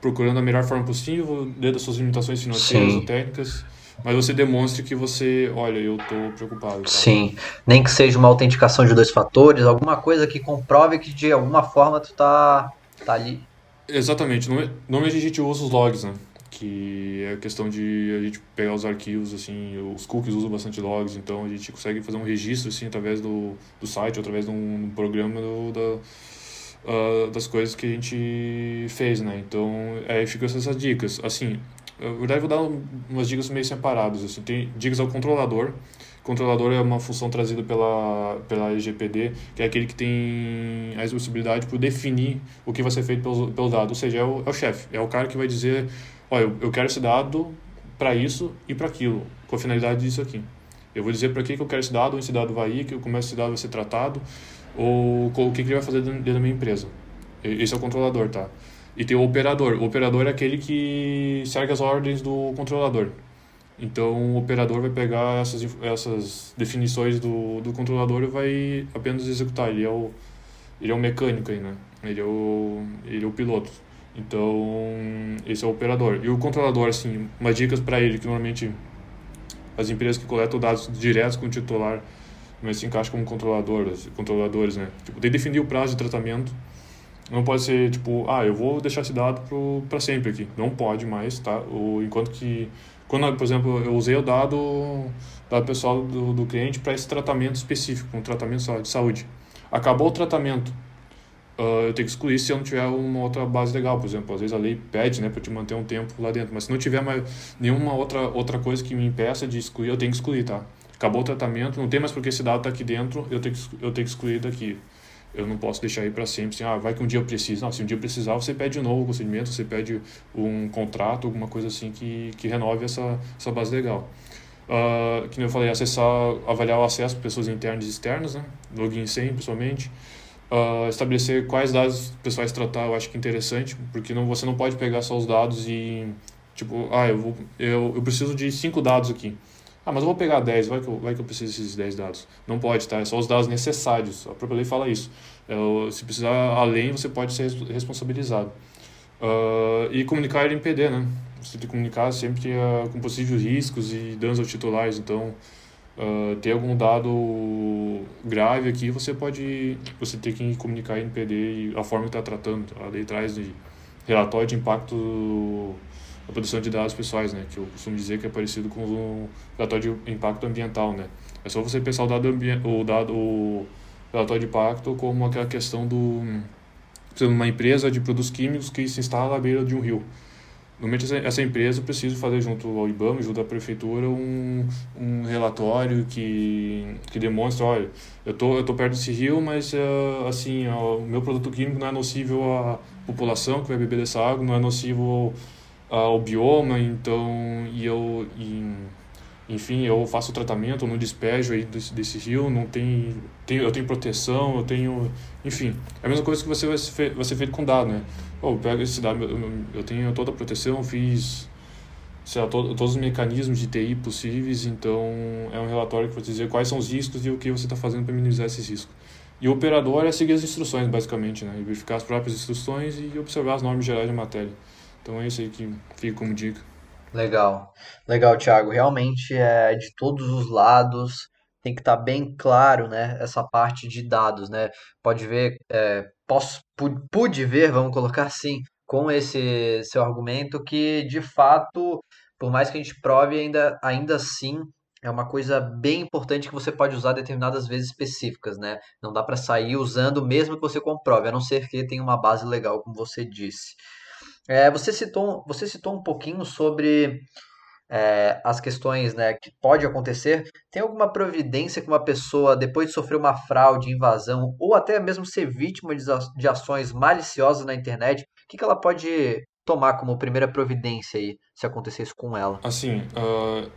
procurando a melhor forma possível, dentro das suas limitações financeiras Sim. ou técnicas, mas você demonstre que você, olha, eu estou preocupado. Tá? Sim, nem que seja uma autenticação de dois fatores, alguma coisa que comprove que de alguma forma tu tá, tá ali. Exatamente, normalmente a gente usa os logs, né? Que é questão de a gente pegar os arquivos, assim, os cookies usam bastante logs, então a gente consegue fazer um registro, assim, através do, do site, através de um, programa do, da, uh, das coisas que a gente fez, né? Então, aí ficam essas dicas. Assim, na verdade, vou dar umas dicas meio separadas, assim, tem dicas ao controlador, Controlador é uma função trazida pela, pela LGPD, que é aquele que tem a responsabilidade por definir o que vai ser feito pelo, pelo dado. Ou seja, é o, é o chefe, é o cara que vai dizer: olha, eu, eu quero esse dado para isso e para aquilo, com a finalidade disso aqui. Eu vou dizer para que, que eu quero esse dado, onde esse dado vai ir, como esse dado vai ser tratado, ou o que, que ele vai fazer dentro da minha empresa. Esse é o controlador, tá? E tem o operador. O operador é aquele que segue as ordens do controlador. Então, o operador vai pegar essas, essas definições do, do controlador e vai apenas executar. Ele é o, ele é o mecânico aí, né? Ele é o, ele é o piloto. Então, esse é o operador. E o controlador, assim, umas dicas para ele, que normalmente as empresas que coletam dados diretos com o titular, mas se encaixa como controladores, controladores, né? Tipo, tem que definir o prazo de tratamento. Não pode ser, tipo, ah, eu vou deixar esse dado para sempre aqui. Não pode mais, tá? O, enquanto que quando, por exemplo, eu usei o dado, dado pessoal do, do cliente para esse tratamento específico, um tratamento de saúde. Acabou o tratamento, uh, eu tenho que excluir se eu não tiver uma outra base legal, por exemplo. Às vezes a lei pede né, para te manter um tempo lá dentro, mas se não tiver mais nenhuma outra, outra coisa que me impeça de excluir, eu tenho que excluir, tá? Acabou o tratamento, não tem mais porque esse dado está aqui dentro, eu tenho, que, eu tenho que excluir daqui eu não posso deixar aí para sempre, assim, ah, vai que um dia eu preciso. Não, se um dia eu precisar, você pede de novo procedimento, você pede um contrato, alguma coisa assim que, que renove essa, essa base legal. Uh, que eu falei, acessar, avaliar o acesso para pessoas internas e externas, né? login sem, pessoalmente. Uh, estabelecer quais dados pessoais tratar, eu acho que é interessante, porque não, você não pode pegar só os dados e, tipo, ah, eu, vou, eu, eu preciso de cinco dados aqui. Ah, mas eu vou pegar 10, vai que eu, vai que eu preciso desses 10 dados. Não pode, tá? É só os dados necessários. A própria lei fala isso. É, se precisar além, você pode ser responsabilizado. Uh, e comunicar LMPD, né? Você tem que comunicar sempre uh, com possíveis riscos e danos aos titulares. Então, uh, ter algum dado grave aqui, você pode... Você tem que comunicar LMPD e a forma que está tratando. A lei traz de relatório de impacto a produção de dados pessoais, né? Que eu costumo dizer que é parecido com o relatório de impacto ambiental, né? É só você pensar o dado, o dado o relatório de impacto como aquela questão do uma empresa de produtos químicos que se instala à beira de um rio. Normalmente essa empresa precisa fazer junto ao IBAMA, junto à prefeitura, um, um relatório que, que demonstra, olha, eu tô, eu tô perto desse rio, mas uh, assim, o meu produto químico não é nocivo à população que vai beber dessa água, não é nocivo ao bioma, então, e eu, e, enfim, eu faço o tratamento no despejo aí desse, desse rio, não tem, tem, eu tenho proteção, eu tenho, enfim, é a mesma coisa que você vai ser, vai ser feito com dado, né? Eu pego esse dado, eu, eu tenho toda a proteção, fiz sei lá, to, todos os mecanismos de TI possíveis, então é um relatório que vai dizer quais são os riscos e o que você está fazendo para minimizar esses riscos. E o operador é seguir as instruções, basicamente, né? verificar as próprias instruções e observar as normas gerais da matéria. Então é isso aí que fica como dica. Legal, legal, Thiago. Realmente é de todos os lados, tem que estar tá bem claro, né? Essa parte de dados, né? Pode ver, é, posso, pude ver, vamos colocar assim, com esse seu argumento, que de fato, por mais que a gente prove, ainda, ainda assim é uma coisa bem importante que você pode usar determinadas vezes específicas, né? Não dá para sair usando mesmo que você comprove, a não ser que tenha uma base legal, como você disse. É, você citou, você citou um pouquinho sobre é, as questões né, que pode acontecer. Tem alguma providência que uma pessoa, depois de sofrer uma fraude, invasão, ou até mesmo ser vítima de ações maliciosas na internet, o que, que ela pode tomar como primeira providência aí, se acontecesse com ela? Assim, uh,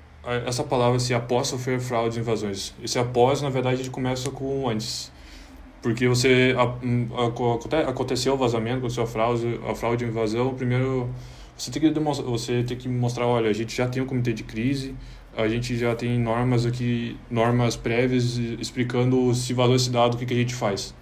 essa palavra, se após sofrer fraudes e invasões. Esse após, na verdade, a gente começa com antes. Porque você hum, aconteceu o vazamento, aconteceu a fraude, a fraude invasão, primeiro você tem que você tem que mostrar, olha, a gente já tem um comitê de crise, a gente já tem normas aqui, normas prévias explicando se vazou esse dado, o que, que a gente faz.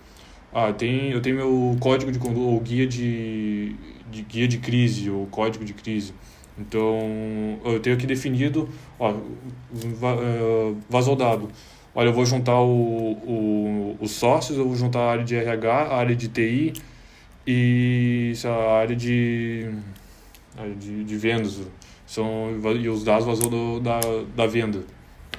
Ah, tem, eu tenho meu código de conduta, ou guia de, de guia de crise, ou código de crise. Então, eu tenho aqui definido, ó, eh, vazou dado olha, eu vou juntar o, o, os sócios, eu vou juntar a área de RH, a área de TI e a área de, de, de vendas. São, e os dados vazou do, da, da venda,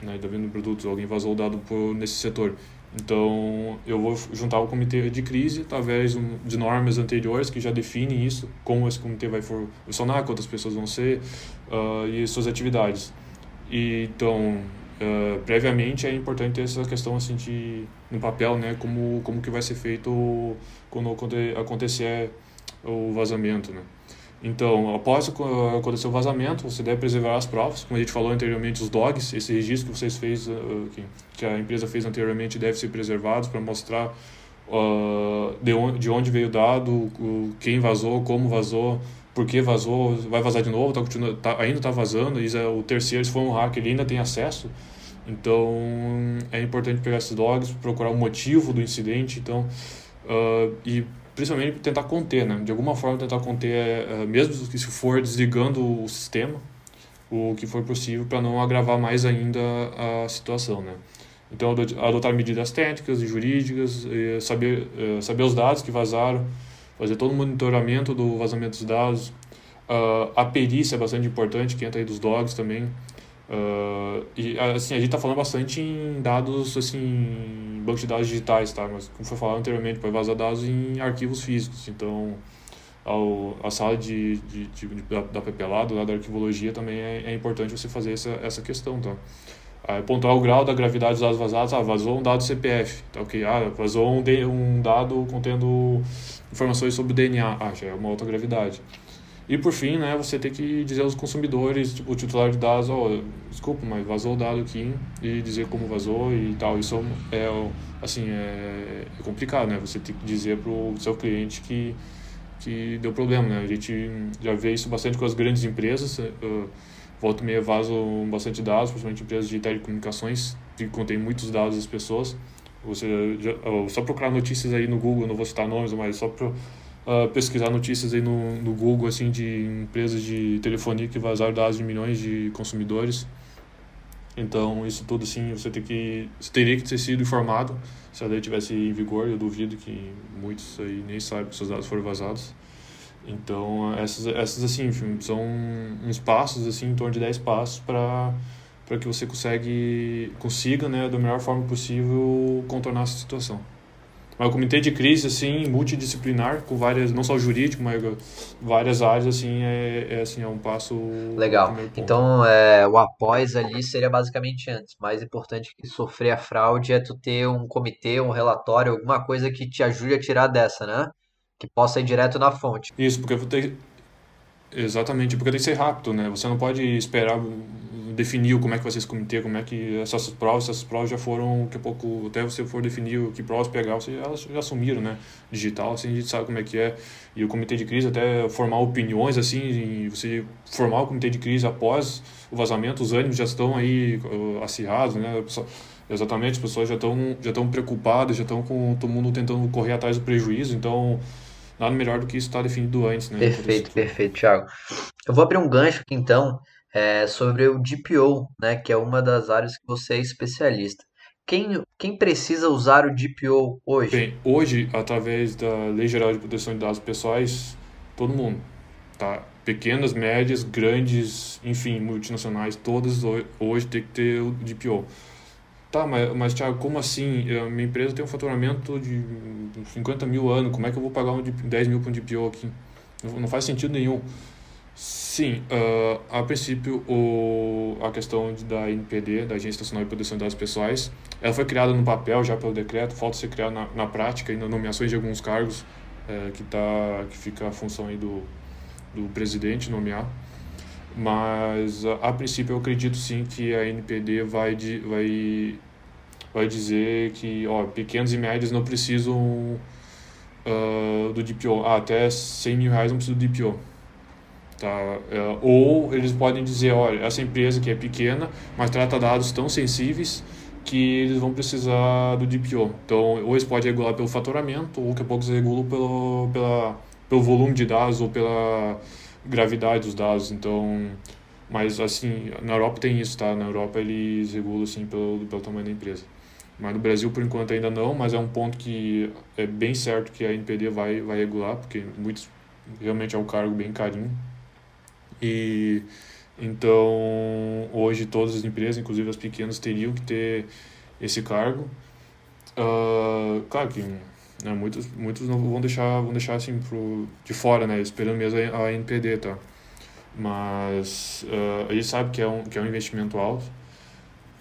né, da venda de produtos. Alguém vazou o dado por, nesse setor. Então, eu vou juntar o comitê de crise através de normas anteriores que já definem isso, como esse comitê vai funcionar, quantas pessoas vão ser uh, e suas atividades. E, então, uh, previamente é importante ter essa questão assim de no papel, né, como como que vai ser feito quando acontecer o vazamento, né. Então, após acontecer o vazamento, você deve preservar as provas, como a gente falou anteriormente, os dogs, esse registro que vocês fez, uh, que, que a empresa fez anteriormente, deve ser preservado para mostrar uh, de onde veio o dado, quem vazou, como vazou, por que vazou, vai vazar de novo, tá, continua, tá, ainda está vazando, e é o terceiro, se for um hacker, ele ainda tem acesso. Então, é importante pegar esses logs, procurar o motivo do incidente, então, uh, e principalmente tentar conter, né? De alguma forma tentar conter, uh, mesmo que se for desligando o sistema, o que for possível para não agravar mais ainda a situação, né? Então, adotar medidas técnicas e jurídicas, saber, uh, saber os dados que vazaram, fazer todo o monitoramento do vazamento dos dados. Uh, a perícia é bastante importante, que entra aí dos dogs também. Uh, e assim, a gente está falando bastante em dados, assim, banco de dados digitais, tá? Mas como foi falado anteriormente, pode vazar dados em arquivos físicos. Então, ao, a sala de, de, de, de da, da PPLA, da arquivologia, também é, é importante você fazer essa, essa questão, tá? Aí, pontuar o grau da gravidade dos dados vazados. Ah, vazou um dado CPF. Tá ok. Ah, vazou um, um dado contendo informações sobre o DNA. Ah, já é uma outra gravidade. E por fim, né, você tem que dizer aos consumidores, tipo, o titular de dados, oh, desculpa, mas vazou o dado aqui e dizer como vazou e tal. Isso é, assim, é, é complicado, né? Você tem que dizer para o seu cliente que, que deu problema, né? A gente já vê isso bastante com as grandes empresas. Uh, volta e meia vazam bastante dados, principalmente empresas de telecomunicações, que contém muitos dados das pessoas. Você já, só procurar notícias aí no Google, não vou citar nomes, mas só para uh, pesquisar notícias aí no, no Google assim de empresas de telefonia que vazaram dados de milhões de consumidores. Então, isso tudo assim, você tem que você teria que ter sido informado se a lei tivesse em vigor, eu duvido que muitos aí nem sabem que seus dados foram vazados. Então, essas, essas assim, são uns passos, assim, em torno de 10 passos para para que você consegue, consiga, né, da melhor forma possível, contornar essa situação. Mas o comitê de crise, assim, multidisciplinar, com várias, não só jurídico, mas várias áreas, assim, é, é assim, é um passo... Legal. Então, é, o após ali seria basicamente antes. Mais importante que sofrer a fraude é tu ter um comitê, um relatório, alguma coisa que te ajude a tirar dessa, né? que possa ir direto na fonte. Isso, porque vou ter exatamente, porque tem que ser rápido, né? Você não pode esperar definir como é que vai ser esse comitê, como é que essas provas, essas provas já foram, a pouco, até você for definir que provas pegar, você, elas já assumiram, né? Digital, assim, a gente sabe como é que é. E o comitê de crise, até formar opiniões, assim, você formar o comitê de crise após o vazamento, os ânimos já estão aí uh, acirrados, né? Exatamente, as pessoas já estão já estão preocupadas, já estão com todo mundo tentando correr atrás do prejuízo, então nada melhor do que isso estar tá definido antes, né? Perfeito, perfeito, Thiago. Eu vou abrir um gancho aqui então é, sobre o DPO, né, que é uma das áreas que você é especialista. Quem, quem precisa usar o DPO hoje? Bem, hoje, através da Lei Geral de Proteção de Dados Pessoais, todo mundo, tá? Pequenas, médias, grandes, enfim, multinacionais, todas hoje tem que ter o DPO. Tá, mas, mas Thiago, como assim? A minha empresa tem um faturamento de 50 mil ano, como é que eu vou pagar um 10 mil para um DPO aqui? Não, não faz sentido nenhum. Sim, uh, a princípio o, a questão de, da NPD, da Agência Nacional de Proteção de Dados Pessoais, ela foi criada no papel já pelo decreto, falta ser criada na, na prática e nas nomeações de alguns cargos é, que, tá, que fica a função aí do, do presidente nomear. Mas a, a princípio eu acredito sim que a NPD vai, de, vai, vai dizer que ó, pequenos e médios não precisam uh, do DPO. Ah, até 100 mil reais não precisa do DPO. Tá? Uh, ou eles podem dizer, olha, essa empresa que é pequena, mas trata dados tão sensíveis que eles vão precisar do DPO. Então, ou eles podem regular pelo faturamento, ou daqui a pouco eles regulam pelo, pela, pelo volume de dados ou pela gravidade dos dados, então... Mas, assim, na Europa tem isso, tá? Na Europa eles regulam, assim, pelo, pelo tamanho da empresa. Mas no Brasil, por enquanto, ainda não, mas é um ponto que é bem certo que a NPD vai, vai regular, porque muitos realmente é um cargo bem carinho. E então, hoje todas as empresas, inclusive as pequenas, teriam que ter esse cargo. Uh, claro que né? Muitos, muitos não vão deixar, vão deixar assim pro, de fora, né? Esperando mesmo a, NPD, tá? Mas uh, a gente sabe que é um, que é um investimento alto.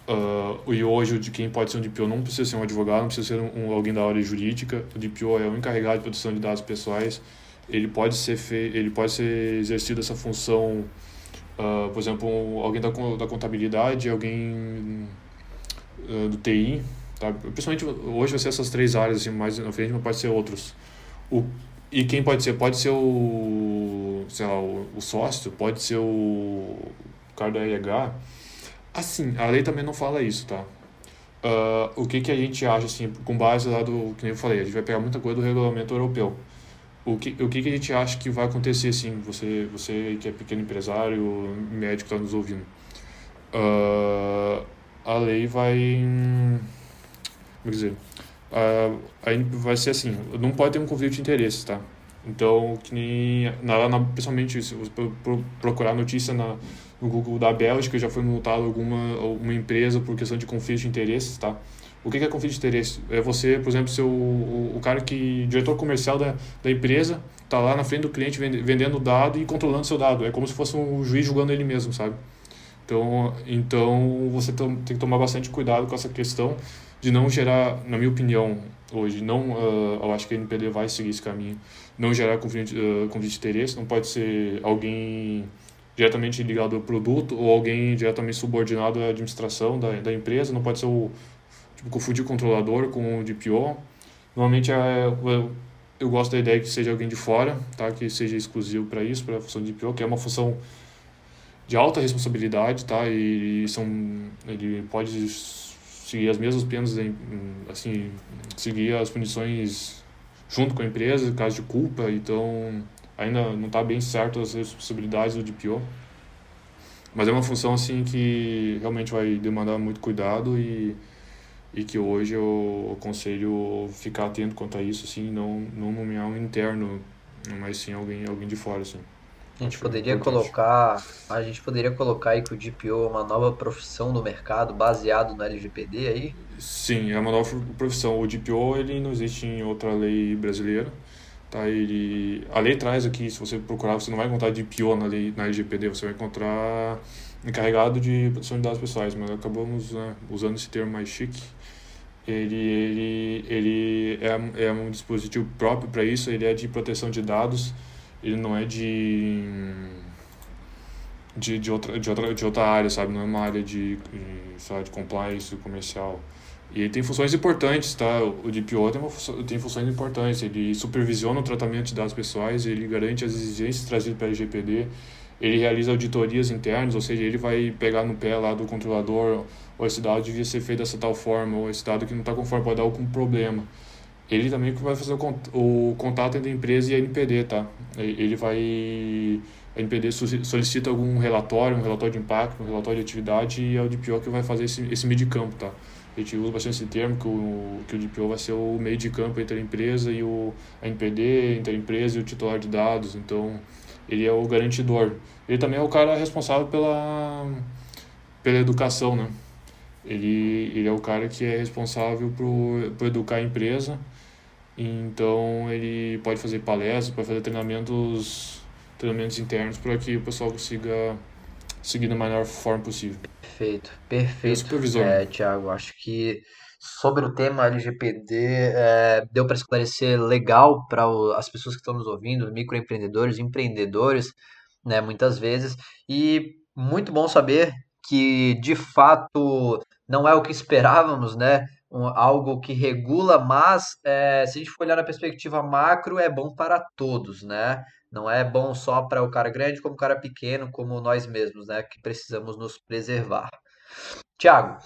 Uh, e hoje, de quem pode ser um DPO não precisa ser um advogado, não precisa ser um, um, alguém da área jurídica. O DPO é o encarregado de proteção de dados pessoais. Ele pode ser fe... ele pode ser exercido essa função, uh, por exemplo, alguém da, da contabilidade, alguém uh, do TI. Tá? Principalmente hoje vai ser essas três áreas, assim, mais na frente, mas pode ser outros. O... E quem pode ser? Pode ser o, sei lá, o, o sócio, pode ser o cara da RH Assim, a lei também não fala isso, tá? Uh, o que, que a gente acha, assim, com base lá do, que nem eu falei, a gente vai pegar muita coisa do regulamento europeu. O que, o que, que a gente acha que vai acontecer, assim, você, você que é pequeno empresário, médico que está nos ouvindo. Uh, a lei vai... Como dizer? Uh, aí vai ser assim, não pode ter um conflito de interesses, tá? Então, que nem, na, na, principalmente, você procurar notícia na, no Google da Bélgica já foi multado alguma uma empresa por questão de conflito de interesses, tá? O que é conflito de interesse? É você, por exemplo, ser o, o, cara que, diretor comercial da, da empresa, tá lá na frente do cliente vendendo dado e controlando seu dado. É como se fosse um juiz julgando ele mesmo, sabe? Então, então você tem que tomar bastante cuidado com essa questão de não gerar, na minha opinião, hoje, não, uh, eu acho que a NPD vai seguir esse caminho, não gerar conflito, uh, conflito de interesse, não pode ser alguém diretamente ligado ao produto ou alguém diretamente subordinado à administração da, da empresa, não pode ser o tipo, confundir controlador com o DPO. Normalmente é, eu, eu gosto da ideia que seja alguém de fora, tá? que seja exclusivo para isso, para a função de DPO, que é uma função de alta responsabilidade, tá? E são ele pode seguir as mesmas penas, assim, seguir as punições junto com a empresa, caso de culpa, então ainda não está bem certo as responsabilidades do DPO. Mas é uma função assim que realmente vai demandar muito cuidado e, e que hoje eu aconselho ficar atento quanto a isso, assim, não, não nomear um interno, mas sim alguém, alguém de fora, assim. A gente poderia colocar, a gente poderia colocar aí que o DPO é uma nova profissão no mercado baseado no LGPD aí? Sim, é uma nova profissão. O DPO ele não existe em outra lei brasileira. Tá, ele, a lei traz aqui, se você procurar, você não vai encontrar DPO na, lei, na LGPD, você vai encontrar encarregado de proteção de dados pessoais, mas acabamos né, usando esse termo mais chique. Ele, ele, ele é, é um dispositivo próprio para isso, ele é de proteção de dados, ele não é de, de, de, outra, de, outra, de outra área, sabe? Não é uma área de, de, de compliance comercial. E tem funções importantes, tá? O DPO tem, uma, tem funções importantes. Ele supervisiona o tratamento de dados pessoais, ele garante as exigências trazidas pela LGPD, ele realiza auditorias internas, ou seja, ele vai pegar no pé lá do controlador, ou esse dado devia ser feito dessa tal forma, ou esse dado que não está conforme pode dar algum problema. Ele também vai fazer o contato entre a empresa e a NPD, tá? Ele vai... A NPD solicita algum relatório, um relatório de impacto, um relatório de atividade, e é o DPO que vai fazer esse, esse meio de campo, tá? A gente usa bastante esse termo, que o, que o DPO vai ser o meio de campo entre a empresa e o a NPD, entre a empresa e o titular de dados. Então, ele é o garantidor. Ele também é o cara responsável pela, pela educação, né? Ele, ele é o cara que é responsável por, por educar a empresa. Então, ele pode fazer palestras, pode fazer treinamentos, treinamentos internos para que o pessoal consiga seguir da melhor forma possível. Perfeito, perfeito. supervisor. É, Tiago, acho que sobre o tema LGPD é, deu para esclarecer legal para as pessoas que estão nos ouvindo, microempreendedores, empreendedores, né, muitas vezes. E muito bom saber que de fato não é o que esperávamos, né? Um, algo que regula, mas é, se a gente for olhar na perspectiva macro, é bom para todos, né? Não é bom só para o cara grande, como o cara pequeno, como nós mesmos, né? Que precisamos nos preservar. Tiago,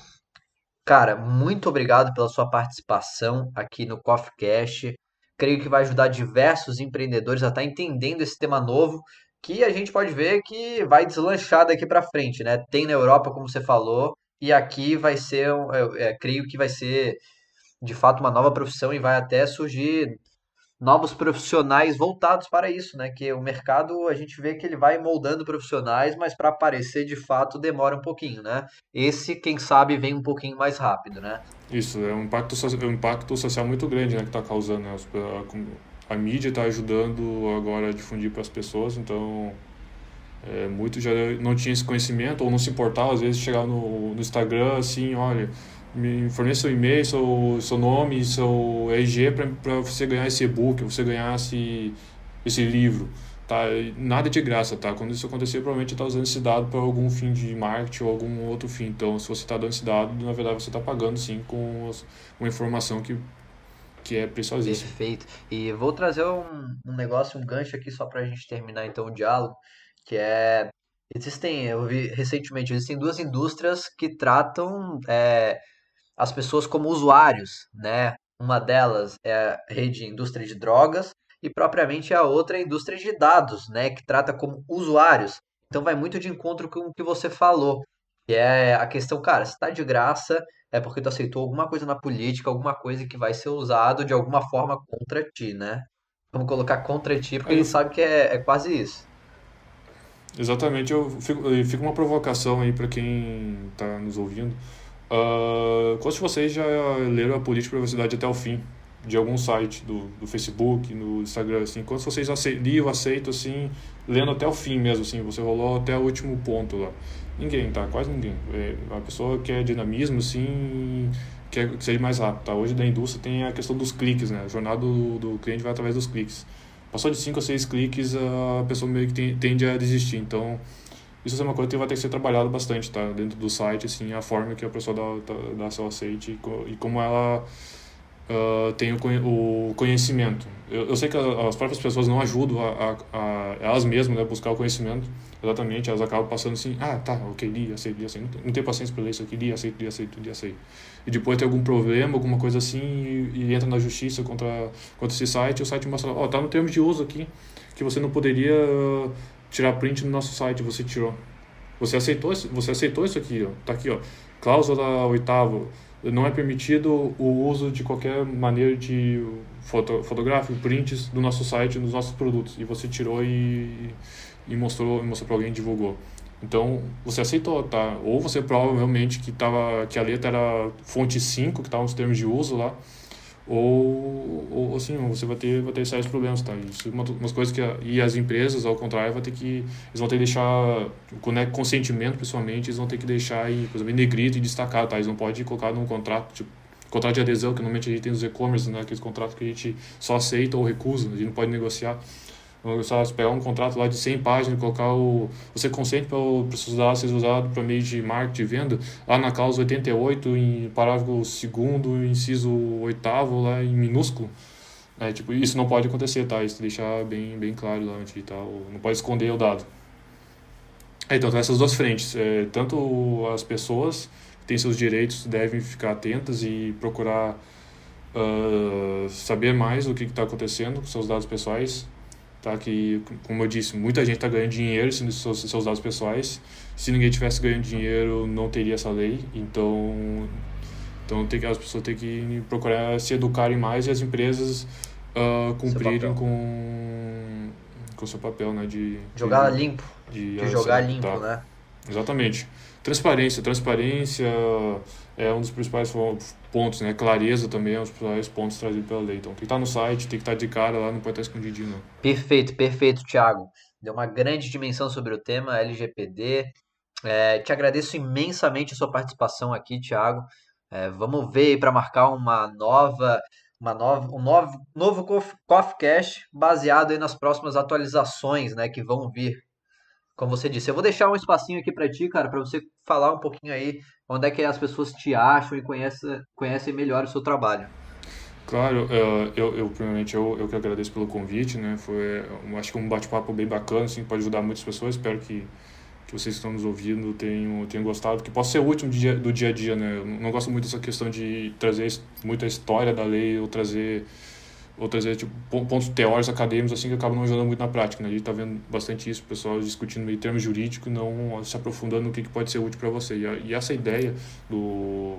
cara, muito obrigado pela sua participação aqui no Coffee Cash. Creio que vai ajudar diversos empreendedores a estar tá entendendo esse tema novo, que a gente pode ver que vai deslanchar daqui para frente, né? Tem na Europa, como você falou, e aqui vai ser, é, creio que vai ser de fato uma nova profissão e vai até surgir novos profissionais voltados para isso, né? Que o mercado a gente vê que ele vai moldando profissionais, mas para aparecer de fato demora um pouquinho, né? Esse, quem sabe, vem um pouquinho mais rápido, né? Isso, é um impacto, é um impacto social muito grande né, que está causando. Né? A, a mídia está ajudando agora a difundir para as pessoas, então É, muito já não tinha esse conhecimento ou não se importava, às vezes chegava no, no Instagram assim, olha, me forneça seu e-mail, seu, seu nome, seu RG para você ganhar esse e-book, você ganhar esse, esse livro. Tá? Nada de graça, tá? Quando isso acontecer, provavelmente está usando esse dado para algum fim de marketing ou algum outro fim. Então, se você está dando esse dado, na verdade você está pagando sim com uma informação que, que é preciosíssima. Perfeito. E vou trazer um, um negócio, um gancho aqui só para a gente terminar então o diálogo, que é existem, eu vi recentemente, existem duas indústrias que tratam é, as pessoas como usuários, né? Uma delas é a rede indústria de drogas e propriamente a outra é a indústria de dados, né, que trata como usuários. Então vai muito de encontro com o que você falou, que é a questão, cara, se está de graça é porque tu aceitou alguma coisa na política, alguma coisa que vai ser usado de alguma forma contra ti, né? Vamos colocar contra ti, porque a gente sabe que é, é quase isso. Exatamente, eu fico, fico uma provocação aí para quem está nos ouvindo. Uh, quantos de vocês já leram a política de privacidade até o fim? de algum site do, do Facebook, no Instagram, assim, quando vocês liam, aceitam, assim, lendo até o fim mesmo, assim, você rolou até o último ponto lá. Ninguém, tá? Quase ninguém. É uma pessoa que é dinamismo, assim, quer que seja mais rápido, tá? Hoje da indústria tem a questão dos cliques, né? A jornada do, do cliente vai através dos cliques. Passou de 5 a 6 cliques, a pessoa meio que tende a desistir. Então, isso é uma coisa que vai ter que ser trabalhado bastante, tá? Dentro do site, assim, a forma que a pessoa dá, dá, dá seu aceite e como ela uh, tem o, conhecimento. Eu, eu, sei que as próprias pessoas não ajudam a, a, a elas mesmas né, buscar o conhecimento, exatamente, elas acabam passando assim, ah, tá, ok, li, aceito, li, aceito, não, tenho paciência para ler isso aqui, li, aceito, li, aceito, li, aceito. E depois tem algum problema, alguma coisa assim, e, e entra na justiça contra, contra esse site, e o site mostra, ó, oh, tá no termo de uso aqui, que você não poderia tirar print no nosso site, você tirou. Você aceitou, você aceitou isso aqui, ó, tá aqui, ó, cláusula oitava, não é permitido o uso de qualquer maneira de foto, fotográfico, prints do nosso site, dos nossos produtos. E você tirou e, e mostrou, mostrou para alguém divulgou. Então, você aceitou, tá? Ou você prova realmente que, tava, que a letra era fonte 5, que estava nos termos de uso lá, ou, ou assim, você vai ter, vai ter sérios problemas, tá? Isso é uma, umas coisas que... A, e as empresas, ao contrário, vai ter que... Eles vão ter que deixar, com é consentimento, principalmente, eles vão ter que deixar, em, por exemplo, em negrito e destacado, tá? Eles não podem colocar num contrato, tipo, contrato de adesão, que normalmente a gente tem nos e-commerce, né? Aqueles contratos que a gente só aceita ou recusa, a gente não pode negociar só pegar um contrato lá de 100 páginas colocar o você consente para os seus dados ser usado para meio de marketing e venda lá na cláusula 88 em parágrafo segundo inciso oitavo lá em minúsculo. É, tipo isso não pode acontecer tá? Isso deixar bem bem claro lá antes tá não pode esconder o dado. É, então essas duas frentes. É, tanto as pessoas que têm seus direitos devem ficar atentas e procurar uh, saber mais o que está acontecendo com seus dados pessoais tá? Que, como eu disse, muita gente está ganhando dinheiro sendo seus, seus dados pessoais. Se ninguém tivesse ganhando dinheiro, não teria essa lei. Então, então tem que, as pessoas têm que procurar se educarem mais e as empresas uh, cumprirem com com o seu papel, né? De, jogar de, limpo. De, de jogar limpo, tá. né? Exatamente. Transparência. Transparência é um dos principais pontos, né? Clareza também é um dos principais pontos trazidos pela lei. Então, tem que estar no site, tem que estar de cara lá, não pode estar escondidinho, não. Perfeito, perfeito, Thiago. Deu uma grande dimensão sobre o tema LGPD. É, te agradeço imensamente a sua participação aqui, Thiago. É, vamos ver para marcar uma nova, uma nova, um novo, novo Coffee Cash baseado nas próximas atualizações, né, que vão vir como você disse. Eu vou deixar um espacinho aqui para ti, cara, para você falar um pouquinho aí onde é que as pessoas te acham e conhecem, conhecem melhor o seu trabalho. Claro, é, eu, eu primeiramente eu, eu que agradeço pelo convite, né? Foi, acho que um bate-papo bem bacana, assim, pode ajudar muitas pessoas. Espero que, que vocês que estão nos ouvindo tenham, tenham gostado, que possa ser útil do dia, do dia a dia, né? Eu não gosto muito dessa questão de trazer muita história da lei ou trazer ou trazer tipo, pontos teóricos acadêmicos assim que acabam não ajudando muito na prática. Né? A gente está vendo bastante isso, pessoal discutindo meio termos jurídicos, não se aprofundando no que, que pode ser útil para você. E, a, e, essa ideia do,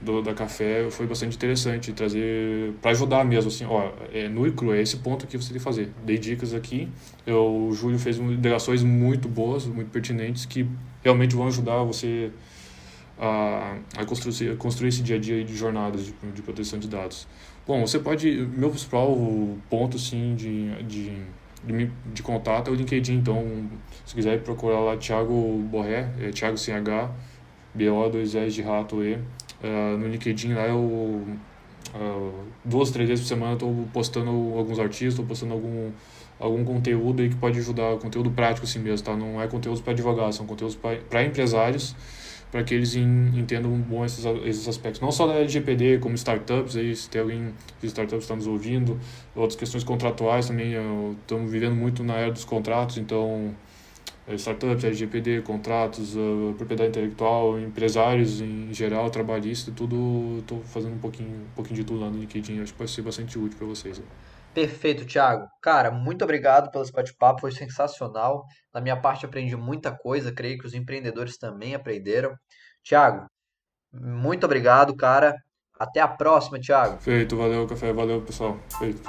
do da café foi bastante interessante, trazer para ajudar mesmo assim, ó, é nu e cru, é esse ponto que você tem que fazer. Dei dicas aqui, eu, o Júlio fez indagações muito boas, muito pertinentes que realmente vão ajudar você a, a construir, construir esse dia a dia de jornadas de, de proteção de dados. Bom, você pode. Meu principal ponto, sim, de, de de, de contato é o LinkedIn. Então, se quiser procurar lá Thiago Borré, é Thiago CH, BO2S de rato E. Uh, no LinkedIn lá eu uh, duas, três vezes por semana estou postando alguns artigos, estou postando algum, algum conteúdo aí que pode ajudar, conteúdo prático assim mesmo, tá? Não é conteúdo para advogados, são conteúdos para empresários para que eles entendam bom esses, esses aspectos. Não só da LGPD, como startups, aí, se tem alguém de startups está nos ouvindo, outras questões contratuais também, estamos vivendo muito na era dos contratos, então eh, startups, LGPD, contratos, uh, propriedade intelectual, empresários em geral, trabalhista, tudo, estou fazendo um pouquinho, um pouquinho de tudo lá no LinkedIn, acho que vai ser bastante útil para vocês. Né? Perfeito, Thiago. Cara, muito obrigado pelo esse bate-papo, foi sensacional. Da minha parte, aprendi muita coisa, creio que os empreendedores também aprenderam. Thiago, muito obrigado, cara. Até a próxima, Thiago. Feito, valeu, café, valeu, pessoal. Feito.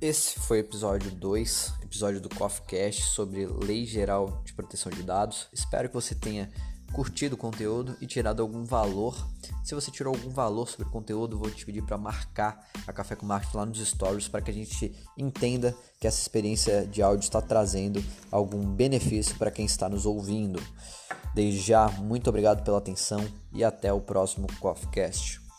Esse foi o episódio 2, episódio do Coffee Cast sobre Lei Geral de Proteção de Dados. Espero que você tenha curtido o conteúdo e tirado algum valor. Se você tirou algum valor sobre o conteúdo, vou te pedir para marcar a Café com Marketing lá nos stories para que a gente entenda que essa experiência de áudio está trazendo algum benefício para quem está nos ouvindo. Desde já, muito obrigado pela atenção e até o próximo CoffeeCast.